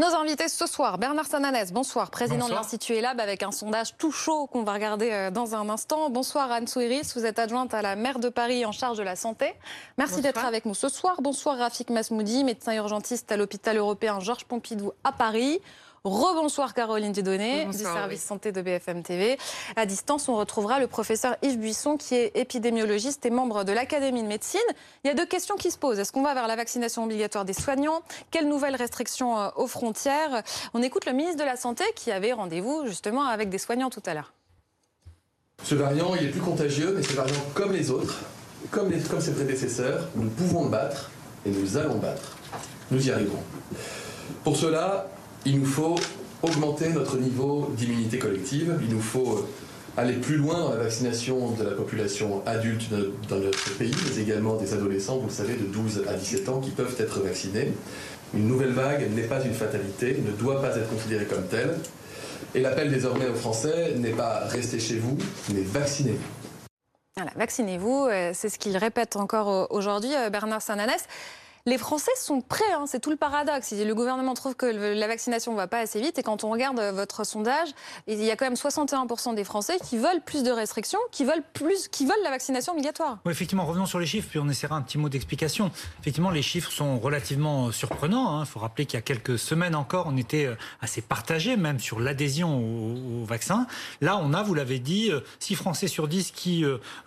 Nos invités ce soir, Bernard Sananès, bonsoir, président de l'Institut ELAB avec un sondage tout chaud qu'on va regarder euh, dans un instant. Bonsoir Anne Souiris, vous êtes adjointe à la maire de Paris en charge de la santé. Merci d'être avec nous ce soir. Bonsoir Rafik Masmoudi, médecin urgentiste à l'hôpital européen Georges Pompidou à Paris. Rebonsoir Caroline Dudonné du service santé de BFM TV. À distance, on retrouvera le professeur Yves Buisson qui est épidémiologiste et membre de l'Académie de médecine. Il y a deux questions qui se posent. Est-ce qu'on va vers la vaccination obligatoire des soignants? Quelles nouvelles restrictions euh, aux frontières? On écoute le ministre de la Santé qui avait rendez-vous justement avec des soignants tout à l'heure. Ce variant, il est plus contagieux, mais ce variant, comme les autres, comme, les, comme ses prédécesseurs, nous pouvons le battre et nous allons le battre. Nous y arriverons. Pour cela, il nous faut augmenter notre niveau d'immunité collective, il nous faut euh, aller plus loin dans la vaccination de la population adulte dans notre pays, mais également des adolescents, vous le savez, de 12 à 17 ans qui peuvent être vaccinés. Une nouvelle vague n'est pas une fatalité, ne doit pas être considérée comme telle. Et l'appel désormais aux Français n'est pas restez chez vous, mais vaccinez-vous. Voilà, vaccinez-vous, euh, c'est ce qu'il répète encore euh, aujourd'hui, Bernard Sananès. Les Français sont prêts, hein, c'est tout le paradoxe. Le gouvernement trouve que la vaccination ne va pas assez vite et quand on regarde euh, votre sondage, il y a quand même 61% des Français qui veulent plus de restrictions, qui veulent, plus, qui veulent la vaccination obligatoire. Oui, effectivement, revenons sur les chiffres, puis on essaiera un petit mot d'explication. Effectivement, les chiffres sont relativement euh, surprenants. Il hein. faut rappeler qu'il y a quelques semaines encore, on était euh, assez partagé même sur l'adhésion au, vaccin. Là, on a, vous l'avez dit, 6 Français sur 10 qui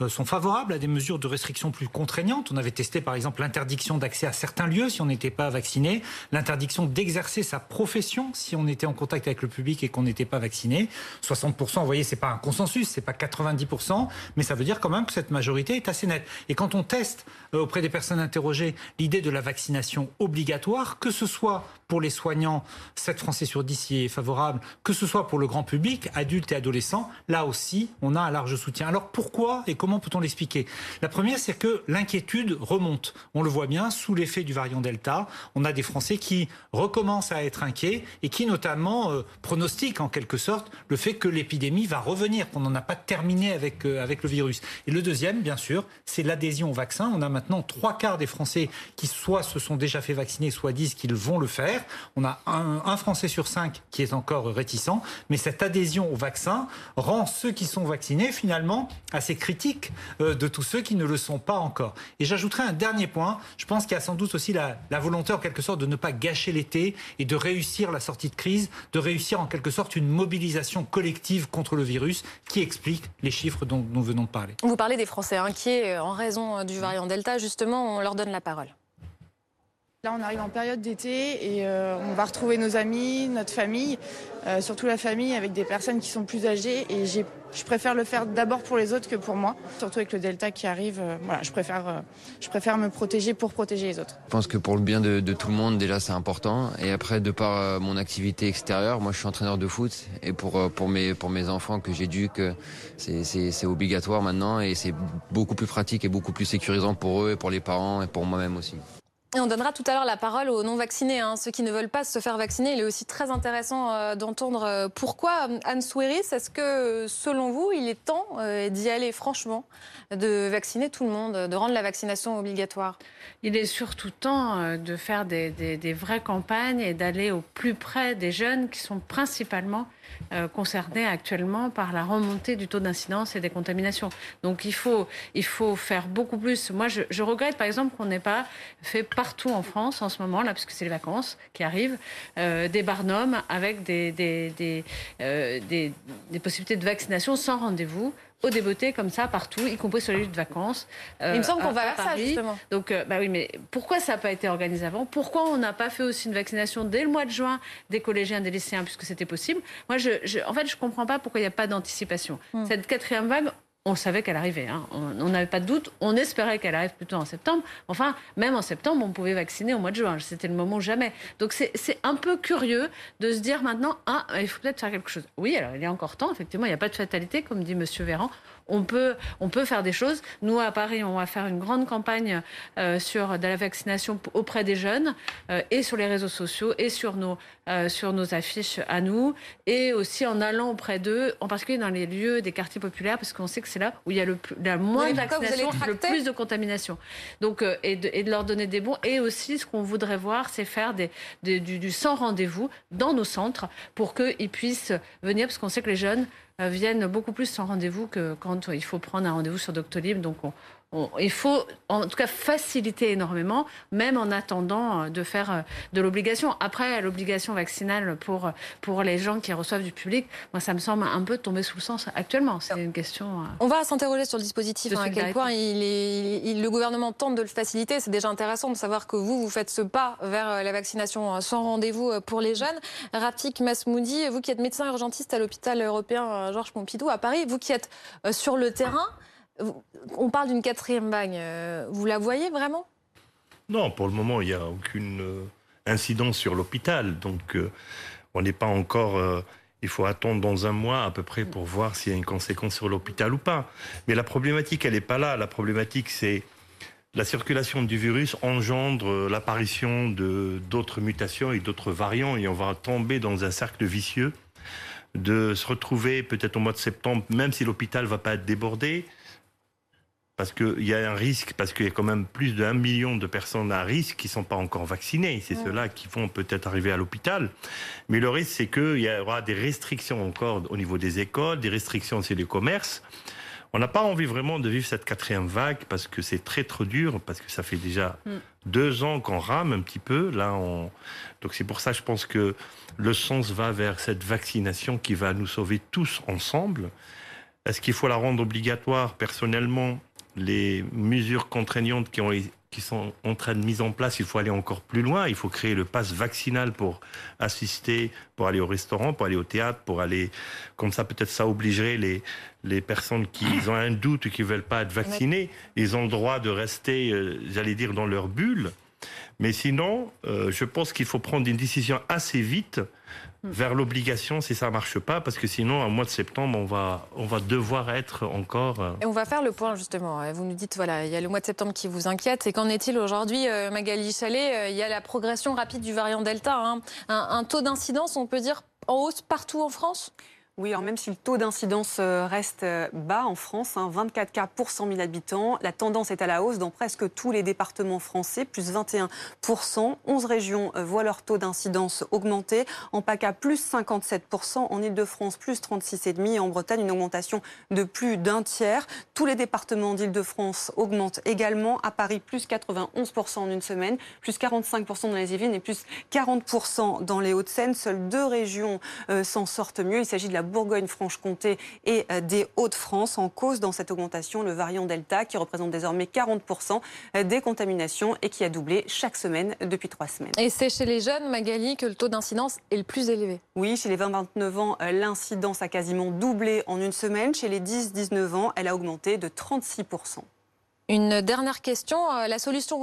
sont favorables à des mesures de restriction plus contraignantes. On avait testé par exemple l'interdiction d'accès à certains lieux si on n'était pas vacciné, l'interdiction d'exercer sa profession si on était en contact avec le public et qu'on n'était pas vacciné. 60%, vous voyez, c'est pas un consensus, c'est pas 90%, mais ça veut dire quand même que cette majorité est assez nette. Et quand on teste euh, auprès des personnes interrogées l'idée de la vaccination obligatoire, que ce soit pour les soignants, 7 Français sur 10 y est favorable, que ce soit pour le grand public, adultes et adolescents, là aussi, on a un large soutien. Alors pourquoi et comment peut-on l'expliquer? La première, c'est que l'inquiétude remonte. On le voit bien, sous du variant Delta, on a des Français qui recommencent à être inquiets et qui notamment euh, pronostiquent en quelque sorte le fait que l'épidémie va revenir, qu'on n'en a pas terminé avec, euh, avec le virus. Et le deuxième, bien sûr, c'est l'adhésion au vaccin. On a maintenant trois quarts des Français qui soit se sont déjà fait vacciner, soit disent qu'ils vont le faire. On a un, un Français sur cinq qui est encore réticent, mais cette adhésion au vaccin rend ceux qui sont vaccinés finalement assez critiques euh, de tous ceux qui ne le sont pas encore. Et j'ajouterai un dernier point. Je pense qu'il y a sans doute aussi la, volonté en quelque sorte de ne pas gâcher l'été et de réussir la sortie de crise, de réussir en quelque sorte une mobilisation collective contre le virus qui explique les chiffres dont nous venons de parler. Vous parlez des Français inquiets euh, en raison euh, du variant Delta, justement, on leur donne la parole. Là, on arrive en période d'été et euh, on va retrouver nos amis, notre famille, euh, surtout la famille avec des personnes qui sont plus âgées. Et je préfère le faire d'abord pour les autres que pour moi, surtout avec le Delta qui arrive. Euh, voilà, je préfère, je préfère me protéger pour protéger les autres. Je pense que pour le bien de, tout le monde, déjà, c'est important. Et après, de par mon activité extérieure, moi, je suis entraîneur de foot et pour pour mes pour mes enfants que j'éduque, c'est obligatoire maintenant et c'est beaucoup plus pratique et beaucoup plus sécurisant pour eux et pour les parents et pour moi-même aussi. On donnera tout à l'heure la parole aux non-vaccinés, hein. ceux qui ne veulent pas se faire vacciner. Il est aussi très intéressant euh, d'entendre euh, pourquoi. Anne Souéris, est-ce que selon vous, il est temps euh, d'y aller franchement, de vacciner tout le monde, de rendre la vaccination obligatoire? Il est surtout temps de faire des vraies campagnes et d'aller au plus près des jeunes qui sont principalement euh, concernés actuellement par la remontée du taux d'incidence et des contaminations. Donc il faut, il faut faire beaucoup plus. Moi, je, regrette par exemple qu'on n'ait pas fait partout en France en ce moment, là, parce que c'est les vacances qui arrivent, euh, des barnums avec des, des, des, euh, des, des possibilités de vaccination sans rendez-vous au débeauté comme ça partout, y compris sur les lieux de vacances. Il me semble qu'on va vers ça justement. Donc, bah oui, mais pourquoi ça n'a pas été organisé avant? Pourquoi on n'a pas fait aussi une vaccination dès le mois de juin des collégiens, des lycéens, puisque c'était possible? Moi, je, en fait, je ne comprends pas pourquoi il n'y a pas d'anticipation. Hmm. Cette quatrième vague, on savait qu'elle arrivait. Hein. On n'avait pas de doute. On espérait qu'elle arrive plutôt en septembre. Enfin, même en septembre, on pouvait vacciner au mois de juin. C'était le moment jamais. Donc c'est un peu curieux de se dire maintenant, ah, il faut peut-être faire quelque chose. Oui, alors il a encore temps. Effectivement, il n'y a pas de fatalité, comme dit M. Véran. on peut, on peut faire des choses. Nous, à Paris, on va faire une grande campagne euh, sur de la vaccination auprès des jeunes euh, et sur les réseaux sociaux et sur nos, euh, sur nos affiches à nous et aussi en allant auprès d'eux, en particulier dans les lieux des quartiers populaires, parce qu'on sait que c'est là où il y a le la moins de vaccination, le plus de contamination. Donc, et de, et, de, leur donner des bons. Et aussi, ce qu'on voudrait voir, c'est faire des, du, du sans rendez-vous dans nos centres pour qu'ils puissent venir, parce qu'on sait que les jeunes euh, viennent beaucoup plus sans rendez-vous que quand il faut prendre un rendez-vous sur Doctolib. Donc il faut en tout cas faciliter énormément, même en attendant euh, de faire euh, de l'obligation. Après, l'obligation vaccinale pour, pour les gens qui reçoivent du public, moi, ça me semble un peu tomber sous le sens actuellement. C'est une question. On va s'interroger sur le dispositif, hein, à quel point il est, le gouvernement tente de le faciliter. C'est déjà intéressant de savoir que vous, vous faites ce pas vers la vaccination sans rendez-vous pour les jeunes. Rafik Masmoudi, vous qui êtes médecin urgentiste à l'hôpital européen Georges Pompidou à Paris. Vous qui êtes euh, sur le terrain, on parle d'une quatrième vague. Euh, vous la voyez vraiment? Non, pour le moment, il n'y a aucune euh, incidence sur l'hôpital. Donc, on n'est pas encore. il faut attendre dans un mois à peu près pour voir s'il y a une conséquence sur l'hôpital ou pas. Mais la problématique, elle n'est pas là. La problématique, c'est la circulation du virus engendre l'apparition de d'autres mutations et d'autres variants et on va tomber dans un cercle vicieux de se retrouver peut-être au mois de septembre, même si l'hôpital va pas être débordé, parce qu'il y a un risque, parce qu'il y a quand même plus d'un million de personnes à risque qui sont pas encore vaccinées. C'est ceux-là qui vont peut-être arriver à l'hôpital. Mais le risque, c'est qu'il y aura des restrictions encore au niveau des écoles, des restrictions sur les commerces. On n'a pas envie vraiment de vivre cette quatrième vague parce que c'est très trop dur, parce que ça fait déjà mm. deux ans qu'on rame un petit peu. Là, on... Donc c'est pour ça, je pense que le sens va vers cette vaccination qui va nous sauver tous ensemble. Est-ce qu'il faut la rendre obligatoire Personnellement, les mesures contraignantes qui, ont, qui sont en train de mise en place, il faut aller encore plus loin. Il faut créer le pass vaccinal pour assister, pour aller au restaurant, pour aller au théâtre, pour aller... Comme ça, peut-être ça obligerait les, les personnes qui ont un doute ou qui ne veulent pas être vaccinées. Ils ont le droit de rester, euh, j'allais dire, dans leur bulle mais sinon, euh, je pense qu'il faut prendre une décision assez vite vers l'obligation si ça marche pas, parce que sinon, au mois de septembre, on va, on va devoir être encore. Euh, et on va faire le point justement. Vous nous dites, voilà, il y a le mois de septembre qui vous inquiète. Et qu'en est-il aujourd'hui, euh, Magali Chalet? Il y a la progression rapide du variant Delta. Hein. un taux d'incidence, on peut dire, en hausse partout en France? Oui, alors même si le taux d'incidence euh, reste euh, bas en France, 24 hein, cas pour 100 000 habitants, la tendance est à la hausse dans presque tous les départements français, plus 21% 11 régions euh, voient leur taux d'incidence augmenter. En PACA, plus 57% En Ile-de-France, plus 36,5 et en Bretagne, une augmentation de plus d'un tiers. Tous les départements d'Île-de-France augmentent également. À Paris, plus 91% en une semaine, plus 45% dans les Yvelines et plus 40% dans les Hauts-de-Seine. Seules deux régions s'en sortent mieux. Il s'agit de la Bourgogne-Franche-Comté et euh, des Hauts-de-France. En cause dans cette augmentation, le variant Delta qui représente désormais 40% euh, des contaminations et qui a doublé chaque semaine depuis trois semaines. Et c'est chez les jeunes, Magali, que le taux d'incidence est le plus élevé Oui, chez les 20-29 ans, euh, l'incidence a quasiment doublé en une semaine. Chez les 10-19 ans, elle a augmenté de 36%. Une dernière question. La solution,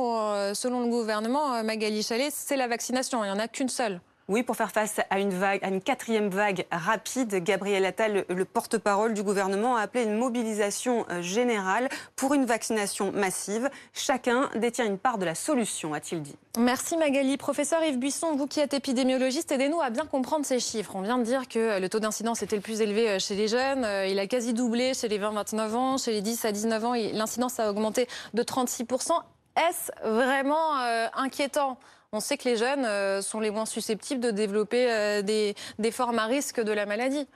selon le gouvernement, Magali Chalet, c'est la vaccination. Il n'y en a qu'une seule. Oui, pour faire face à une quatrième vague rapide, Gabriel Attal, le, porte-parole du gouvernement, a appelé une mobilisation euh, générale pour une vaccination massive. Chacun détient une part de la solution, a-t-il dit. Merci Magali. Professeur Yves Buisson, vous qui êtes épidémiologiste, aidez-nous à bien comprendre ces chiffres. On vient de dire que le taux d'incidence était le plus élevé euh, chez les jeunes. Euh, il a quasi doublé chez les 20-29 ans. Chez les 10 à 19 ans, l'incidence a augmenté de 36%. Est-ce vraiment inquiétant? On sait que les jeunes euh, sont les moins susceptibles de développer euh, des, formes à risque de la maladie.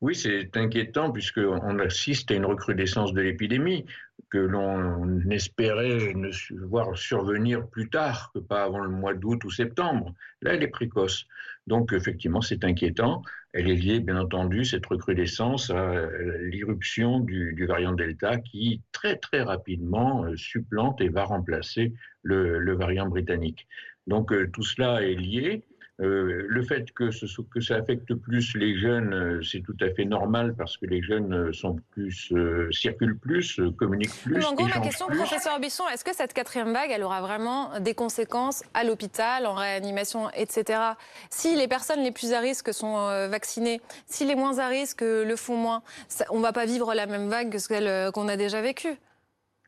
Oui, c'est inquiétant puisqu'on assiste à une recrudescence de l'épidémie que l'on espérait ne voir survenir plus tard que pas avant le mois d'août ou septembre. Là, elle est précoce. Donc, effectivement, c'est inquiétant. Elle est liée, bien entendu, cette recrudescence à l'irruption du, variant Delta qui, très, très rapidement, euh, supplante et va remplacer le, variant britannique. Donc, euh, tout cela est lié. Euh, le fait que, ce, que ça affecte plus les jeunes, euh, c'est tout à fait normal parce que les jeunes euh, sont plus, circulent plus, communiquent plus. en gros, ma question, professeur Bisson, est-ce que cette quatrième vague, elle aura vraiment des conséquences à l'hôpital, en réanimation, etc. Si les personnes les plus à risque sont vaccinées, si les moins à risque le font moins, on ne va pas vivre la même vague que celle qu'on a déjà vécue.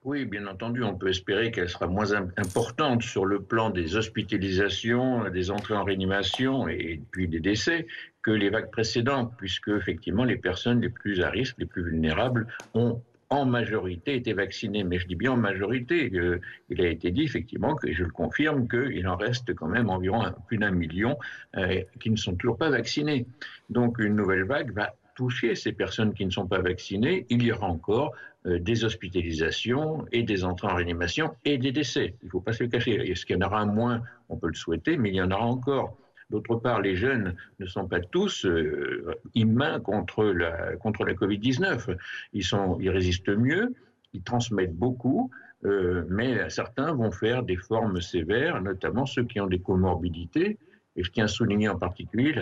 Oui, bien entendu, on peut espérer qu'elle sera moins importante sur le plan des hospitalisations, des entrées en réanimation et puis des décès que les vagues précédentes, puisque effectivement les personnes les plus à risque, les plus vulnérables ont en majorité été vaccinées. Mais je dis bien en majorité. Euh, il a été dit effectivement, que je le confirme, qu'il en reste quand même environ plus d'un million euh, qui ne sont toujours pas vaccinés. Donc une nouvelle vague va toucher ces personnes qui ne sont pas vaccinées. Il y aura encore des hospitalisations et des entrées en réanimation et des décès. Il ne faut pas se le cacher. Est-ce qu'il y en aura moins? On peut le souhaiter, mais il y en aura encore. D'autre part, les jeunes ne sont pas tous euh, immuns contre la, contre la Covid-19. Ils, ils résistent mieux, ils transmettent beaucoup, euh, mais certains vont faire des formes sévères, notamment ceux qui ont des comorbidités. Et je tiens à souligner en particulier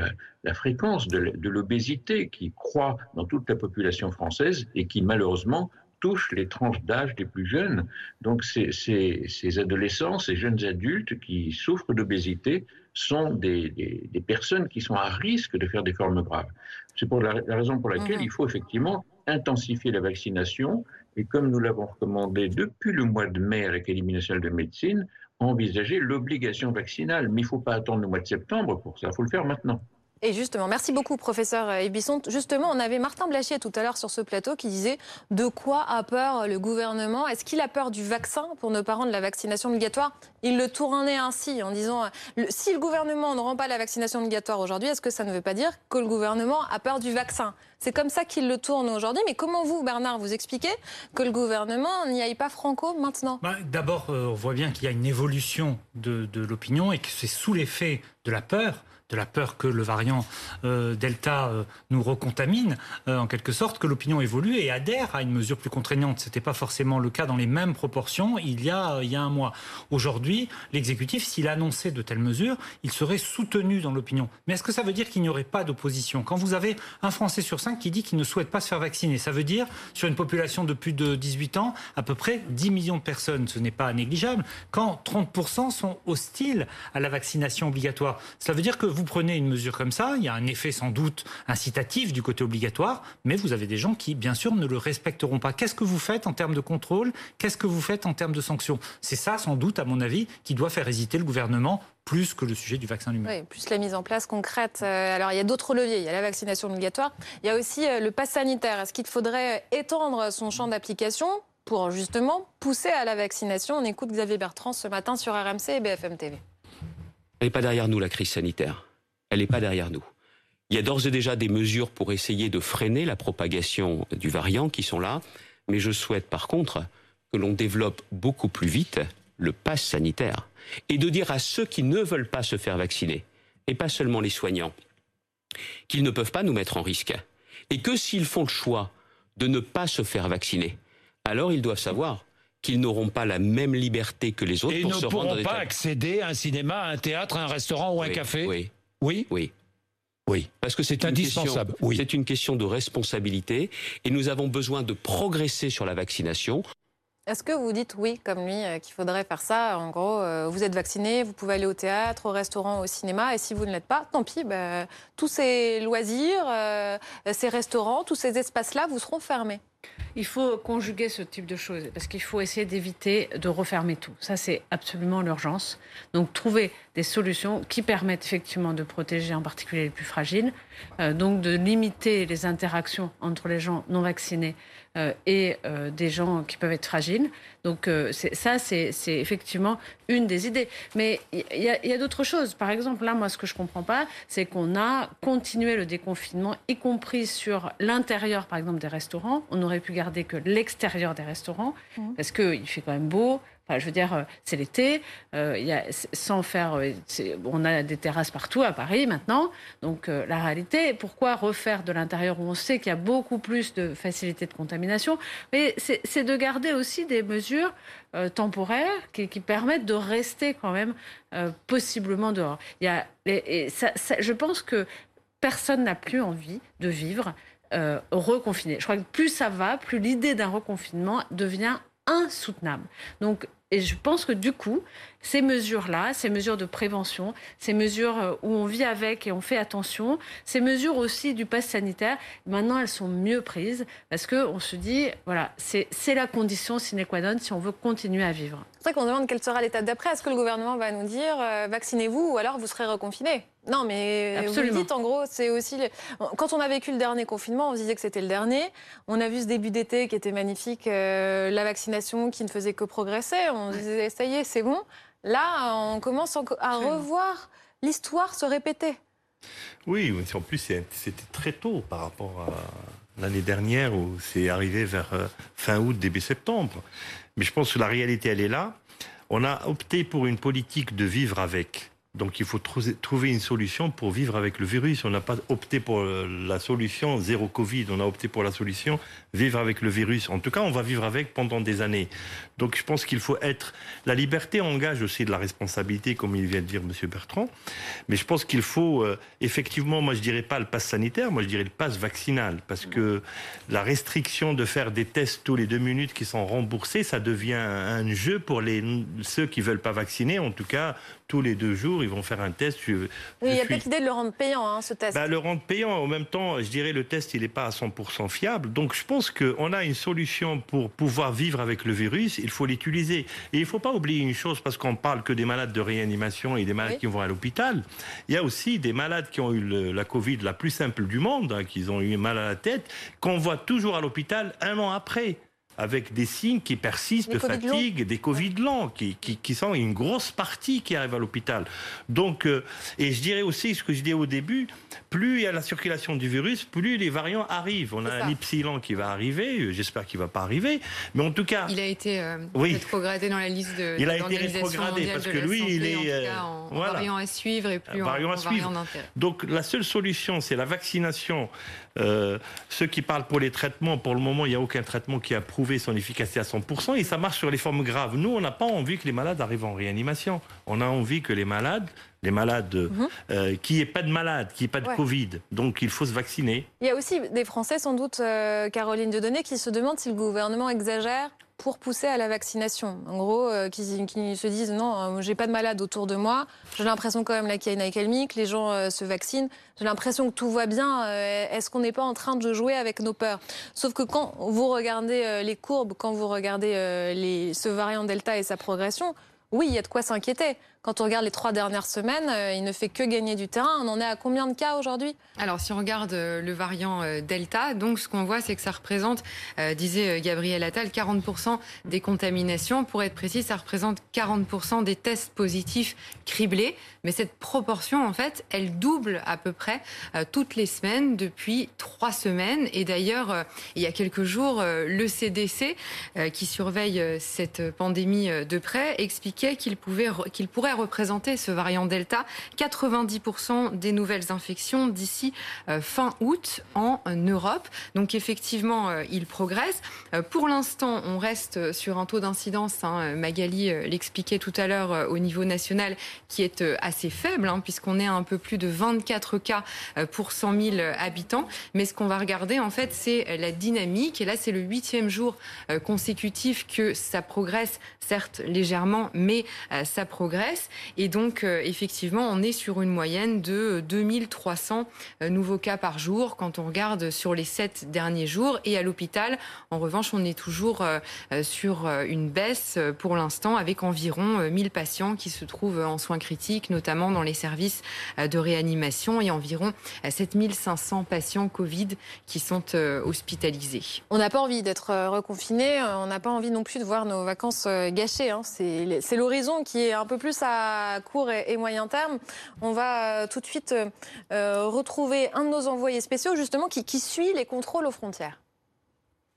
la, fréquence de l'obésité qui croît dans toute la population française et qui malheureusement touche les tranches d'âge des plus jeunes. Donc ces, ces, adolescents, ces jeunes adultes qui souffrent d'obésité sont des, des, personnes qui sont à risque de faire des formes graves. C'est pour la, raison pour laquelle mhm. il faut effectivement intensifier la vaccination et comme nous l'avons recommandé depuis le mois de mai à l'Académie nationale de médecine, envisager l'obligation vaccinale. Mais il ne faut pas attendre le mois de septembre pour ça, il faut le faire maintenant. Et justement, merci beaucoup, professeur Ebisson. Justement, on avait Martin Blachier tout à l'heure sur ce plateau qui disait de quoi a peur le gouvernement? Est-ce qu'il a peur du vaccin pour ne pas rendre la vaccination obligatoire? Il le tournait ainsi en disant si le gouvernement ne rend pas la vaccination obligatoire aujourd'hui, est-ce que ça ne veut pas dire que le gouvernement a peur du vaccin? C'est comme ça qu'il le tourne aujourd'hui. Mais comment vous, Bernard, vous expliquez que le gouvernement n'y aille pas franco maintenant? Bah, D'abord, euh, on voit bien qu'il y a une évolution de l'opinion et que c'est sous l'effet de la peur de la peur que le variant euh, Delta euh, nous recontamine, euh, en quelque sorte, que l'opinion évolue et adhère à une mesure plus contraignante. Ce n'était pas forcément le cas dans les mêmes proportions il y a, il y a un mois. Aujourd'hui, l'exécutif, s'il annonçait de telles mesures, il serait soutenu dans l'opinion. Mais est-ce que ça veut dire qu'il n'y aurait pas d'opposition? Quand vous avez un Français sur cinq qui dit qu'il ne souhaite pas se faire vacciner, ça veut dire, sur une population de plus de 18 ans, à peu près 10 millions de personnes. Ce n'est pas négligeable. Quand 30% sont hostiles à la vaccination obligatoire, ça veut dire que vous prenez une mesure comme ça, il y a un effet sans doute incitatif du côté obligatoire, mais vous avez des gens qui, bien sûr, ne le respecteront pas. Qu'est-ce que vous faites en termes de contrôle? Qu'est-ce que vous faites en termes de sanctions? C'est ça, sans doute, à mon avis, qui doit faire hésiter le gouvernement plus que le sujet du vaccin lui-même. Oui, plus la mise en place concrète. Euh, alors, il y a d'autres leviers. Il y a la vaccination obligatoire. Il y a aussi euh, le pass sanitaire. Est-ce qu'il faudrait étendre son champ d'application pour justement pousser à la vaccination? On écoute Xavier Bertrand ce matin sur RMC et BFM TV. Elle n'est pas derrière nous, la crise sanitaire elle n'est pas derrière nous. Il y a d'ores et déjà des mesures pour essayer de freiner la propagation du variant qui sont là, mais je souhaite par contre que l'on développe beaucoup plus vite le pass sanitaire et de dire à ceux qui ne veulent pas se faire vacciner, et pas seulement les soignants, qu'ils ne peuvent pas nous mettre en risque, et que s'ils font le choix de ne pas se faire vacciner, alors ils doivent savoir qu'ils n'auront pas la même liberté que les autres et pour ne se pourront rendre pas accéder à un cinéma, à un théâtre, à un restaurant ou un café. Oui. Oui Oui. Oui. Parce que c'est indispensable. Oui. C'est une question de responsabilité et nous avons besoin de progresser sur la vaccination. Est-ce que vous dites oui, comme lui, euh, qu'il faudrait faire ça? En gros, euh, vous êtes vacciné, vous pouvez aller au théâtre, au restaurant, au cinéma, et si vous ne l'êtes pas, tant pis, bah, tous ces loisirs, euh, ces restaurants, tous ces espaces-là vous seront fermés. Il faut conjuguer ce type de choses parce qu'il faut essayer d'éviter de refermer tout. Ça, c'est absolument l'urgence. Donc, trouver des solutions qui permettent effectivement de protéger en particulier les plus fragiles, donc de limiter les interactions entre les gens non vaccinés et euh, des gens qui peuvent être fragiles. Donc ça, c'est effectivement une des idées. Mais il y a, d'autres choses. Par exemple, là, moi, ce que je ne comprends pas, c'est qu'on a continué le déconfinement, y compris sur l'intérieur, par exemple, des restaurants. On aurait pu garder que l'extérieur des restaurants, mmh. parce qu'il fait quand même beau, Enfin, je veux dire, c'est l'été, a, sans faire. on a des terrasses partout à Paris maintenant. Donc, la réalité, pourquoi refaire de l'intérieur où on sait qu'il y a beaucoup plus de facilité de contamination? Mais c'est de garder aussi des mesures temporaires qui, permettent de rester quand même possiblement dehors. Il y a, je pense que personne n'a plus envie de vivre euh, reconfiné. Je crois que plus ça va, plus l'idée d'un reconfinement devient insoutenable. Donc, et je pense que du coup, ces mesures-là, ces mesures de prévention, ces mesures euh, où on vit avec et on fait attention, ces mesures aussi du pass sanitaire, maintenant elles sont mieux prises parce qu'on se dit, voilà, c'est la condition sine qua non si on veut continuer à vivre. C'est vrai qu'on demande quelle sera l'étape d'après. Est-ce que le gouvernement va nous dire euh, vaccinez-vous ou alors vous serez reconfiné? Non, mais Absolument. vous dites, en gros, c'est aussi... Quand on a vécu le dernier confinement, on se disait que c'était le dernier. On a vu ce début d'été qui était magnifique, euh, la vaccination qui ne faisait que progresser. On disait, ça y est, c'est bon. Là, on commence à revoir l'histoire se répéter. Oui, en plus, c'était très tôt par rapport à l'année dernière où c'est arrivé vers euh, fin août, début septembre. Mais je pense que la réalité, elle est là. On a opté pour une politique de vivre avec. Donc il faut trouver une solution pour vivre avec le virus. On n'a pas opté pour euh, la solution zéro Covid, on a opté pour la solution vivre avec le virus. En tout cas, on va vivre avec pendant des années. Donc je pense qu'il faut être... La liberté engage aussi de la responsabilité, comme il vient de dire M. Bertrand. Mais je pense qu'il faut euh, effectivement, moi je dirais pas le pass sanitaire, moi je dirais le pass vaccinal. Parce que la restriction de faire des tests tous les deux minutes qui sont remboursés, ça devient un jeu pour les, ceux qui veulent pas vacciner. En tout cas, tous les deux jours, ils vont faire un test. oui, il y a peut-être l'idée de le rendre payant, hein, ce test. Bah, le rendre payant, en même temps, je dirais, le test, il n'est pas à 100% fiable. Donc, je pense qu'on a une solution pour pouvoir vivre avec le virus. Il faut l'utiliser. Et il ne faut pas oublier une chose, parce qu'on parle que des malades de réanimation et des malades qui vont à l'hôpital. Il y a aussi des malades qui ont eu la Covid la plus simple du monde, hein, qui ont eu mal à la tête, qu'on voit toujours à l'hôpital un an après avec des signes qui persistent de fatigue, des Covid longs, qui, qui, sont une grosse partie qui arrive à l'hôpital. Donc, euh, et je dirais aussi ce que je disais au début, plus il y a la circulation du virus, plus les variants arrivent. On a un epsilon qui va arriver, euh, j'espère qu'il ne va pas arriver, mais en tout cas... Il a été euh, rétrogradé dans la liste de Il a été rétrogradé parce que lui, il est... En, variant à suivre et plus en, variant d'intérêt. Donc la seule solution, c'est la vaccination. Ceux qui parlent pour les traitements, pour le moment, il n'y a aucun traitement qui a prouvé son efficacité à 100% et ça marche sur les formes graves. Nous, on n'a pas envie que les malades arrivent en réanimation. On a envie que les malades, les malades, mhm. euh, qui ait pas de malades, qui ait pas de Covid. Donc il faut se vacciner. Il y a aussi des Français, sans doute, euh, Caroline Dieudonné, qui se demandent si le gouvernement exagère pour pousser à la vaccination. En gros, euh, qui, se disent non, euh, j'ai pas de malade autour de moi. J'ai l'impression quand même là qu'il y a une accalmie, les gens euh, se vaccinent. J'ai l'impression que tout va bien. Est-ce qu'on n'est pas en train de jouer avec nos peurs? Sauf que quand vous regardez les courbes, quand vous regardez ce variant Delta et sa progression, oui, il y a de quoi s'inquiéter. Quand on regarde les trois dernières semaines, euh, il ne fait que gagner du terrain. On en est à combien de cas aujourd'hui? Alors, si on regarde euh, le variant euh, Delta, donc ce qu'on voit, c'est que ça représente, disait Gabriel Attal, 40% des contaminations. Pour être précis, ça représente 40% des tests positifs criblés. Mais cette proportion, en fait, elle double à peu près toutes les semaines depuis trois semaines. Et d'ailleurs, il y a quelques jours, le CDC, qui surveille cette pandémie de près, expliquait qu'il pouvait, qu'il pourrait représenter ce variant Delta 90% des nouvelles infections d'ici euh, fin août en Europe. Donc effectivement, euh, il progresse. Euh, pour l'instant, on reste sur un taux d'incidence, hein, Magali l'expliquait tout à l'heure au niveau national, qui est assez faible, hein, puisqu'on est à un peu plus de 24 cas pour 100 000 habitants. Mais ce qu'on va regarder, en fait, c'est la dynamique. Et là, c'est le huitième jour consécutif que ça progresse, certes légèrement, mais ça progresse. Et donc, euh, effectivement, on est sur une moyenne de 2300 euh, nouveaux cas par jour quand on regarde sur les sept derniers jours. Et à l'hôpital, en revanche, on est toujours euh, sur une baisse pour l'instant avec environ 1000 patients qui se trouvent en soins critiques, notamment dans les services de réanimation et environ 7500 patients Covid qui sont hospitalisés. On n'a pas envie d'être reconfiné, on n'a pas envie non plus de voir nos vacances gâchées. Hein. C'est l'horizon qui est un peu plus à à court et, moyen terme. On va euh, tout de suite euh, euh, retrouver un de nos envoyés spéciaux, justement, qui, qui suit les contrôles aux frontières.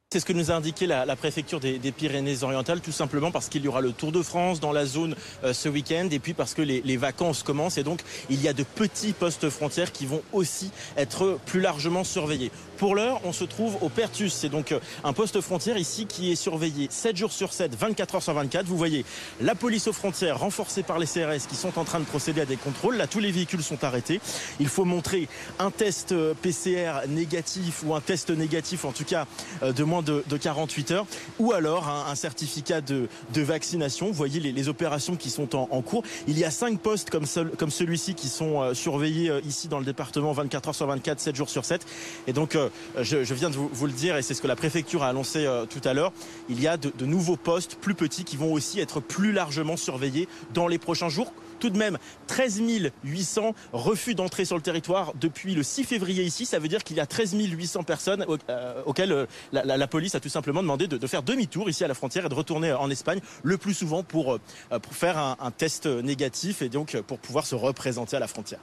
C'est ce que nous a indiqué la, préfecture des, Pyrénées-Orientales, tout simplement parce qu'il y aura le Tour de France dans la zone euh, ce week-end et puis parce que les, vacances commencent et donc il y a de petits postes frontières qui vont aussi être plus largement surveillés. Pour l'heure, on se trouve au Pertus, c'est donc euh, un poste frontière ici qui est surveillé 7 jours sur 7, 24 heures sur 24. Vous voyez la police aux frontières renforcée par les CRS qui sont en train de procéder à des contrôles. Là, tous les véhicules sont arrêtés. Il faut montrer un test euh, PCR négatif ou un test négatif, en tout cas de moins de, 48 heures, ou alors un, certificat de, vaccination. Vous voyez les, opérations qui sont en, cours. Il y a cinq postes comme, celui-ci qui sont euh, surveillés euh, ici dans le département 24 heures sur 24, 7 jours sur 7. Et donc, euh, je, viens de vous, le dire, et c'est ce que la préfecture a annoncé tout à l'heure, il y a de nouveaux postes plus petits qui vont aussi être plus largement surveillés dans les prochains jours tout de même 13 800 refus d'entrée sur le territoire depuis le 6 février ici. Ça veut dire qu'il y a 13 800 personnes euh, auxquelles euh, la, police a tout simplement demandé de, faire demi-tour ici à la frontière et de retourner en Espagne le plus souvent euh, pour faire un test négatif et donc pour pouvoir se représenter à la frontière.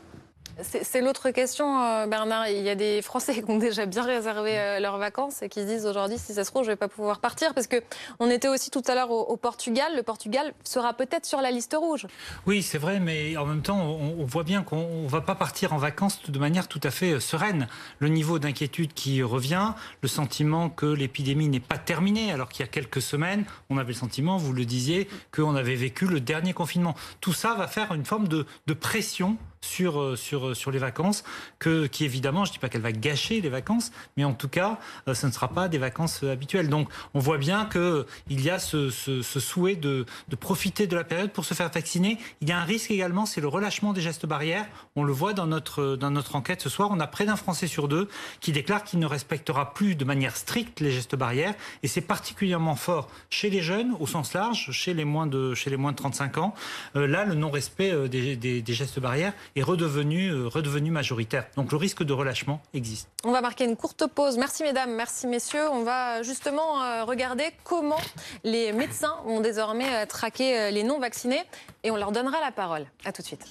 C'est l'autre question, euh, Bernard. Il y a des Français qui ont déjà bien réservé euh, leurs vacances et qui se disent aujourd'hui, si ça se trouve, je ne vais pas pouvoir partir. Parce qu'on était aussi tout à l'heure au, Portugal. Le Portugal sera peut-être sur la liste rouge. Oui, c'est vrai, mais en même temps, on, voit bien qu'on ne va pas partir en vacances de manière tout à fait euh, sereine. Le niveau d'inquiétude qui revient, le sentiment que l'épidémie n'est pas terminée, alors qu'il y a quelques semaines, on avait le sentiment, vous le disiez, qu'on avait vécu le dernier confinement. Tout ça va faire une forme de, de pression sur, euh, sur, euh, sur les vacances, que, qui évidemment, je ne dis pas qu'elle va gâcher les vacances, mais en tout cas, euh, ce ne sera pas des vacances habituelles. Donc on voit bien qu'il y a ce, ce, souhait de, de, profiter de la période pour se faire vacciner. Il y a un risque également, c'est le relâchement des gestes barrières. On le voit dans notre, dans notre enquête ce soir, on a près d'un Français sur deux qui déclare qu'il ne respectera plus de manière stricte les gestes barrières. Et c'est particulièrement fort chez les jeunes, au sens large, chez les moins de, chez les moins de 35 ans. là, le non-respect des, des, des gestes barrières est redevenu, euh, redevenu majoritaire. Donc le risque de relâchement existe. On va marquer une courte pause. Merci mesdames, merci messieurs. On va justement euh, regarder comment les médecins ont désormais euh, traqué les non-vaccinés et on leur donnera la parole. A tout de suite.